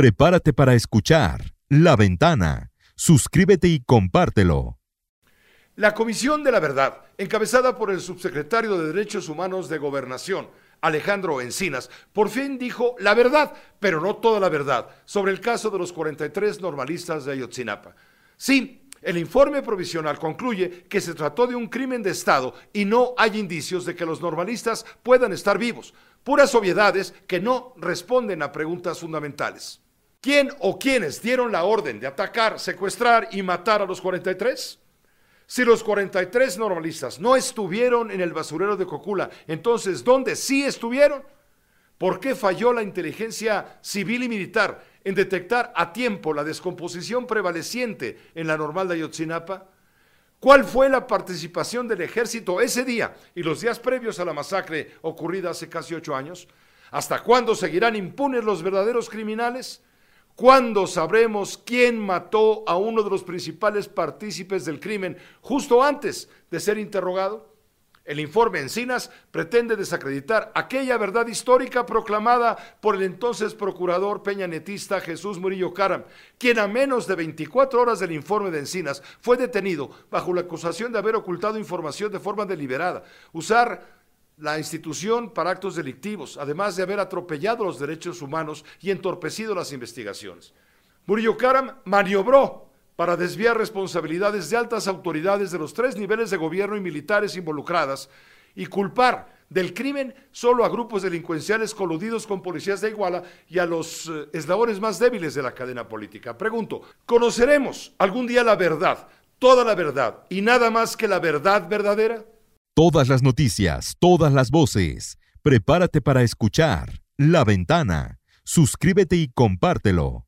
Prepárate para escuchar La Ventana. Suscríbete y compártelo. La Comisión de la Verdad, encabezada por el subsecretario de Derechos Humanos de Gobernación, Alejandro Encinas, por fin dijo la verdad, pero no toda la verdad, sobre el caso de los 43 normalistas de Ayotzinapa. Sí, el informe provisional concluye que se trató de un crimen de Estado y no hay indicios de que los normalistas puedan estar vivos, puras obviedades que no responden a preguntas fundamentales. ¿Quién o quiénes dieron la orden de atacar, secuestrar y matar a los 43? Si los 43 normalistas no estuvieron en el basurero de Cocula, entonces ¿dónde sí estuvieron? ¿Por qué falló la inteligencia civil y militar en detectar a tiempo la descomposición prevaleciente en la normal de Ayotzinapa? ¿Cuál fue la participación del ejército ese día y los días previos a la masacre ocurrida hace casi ocho años? ¿Hasta cuándo seguirán impunes los verdaderos criminales? ¿Cuándo sabremos quién mató a uno de los principales partícipes del crimen justo antes de ser interrogado? El informe Encinas pretende desacreditar aquella verdad histórica proclamada por el entonces procurador peñanetista Jesús Murillo Caram, quien a menos de 24 horas del informe de Encinas fue detenido bajo la acusación de haber ocultado información de forma deliberada, usar la institución para actos delictivos, además de haber atropellado los derechos humanos y entorpecido las investigaciones. Murillo Karam maniobró para desviar responsabilidades de altas autoridades de los tres niveles de gobierno y militares involucradas y culpar del crimen solo a grupos delincuenciales coludidos con policías de Iguala y a los eh, eslabones más débiles de la cadena política. Pregunto, ¿conoceremos algún día la verdad, toda la verdad y nada más que la verdad verdadera? Todas las noticias, todas las voces. Prepárate para escuchar La Ventana. Suscríbete y compártelo.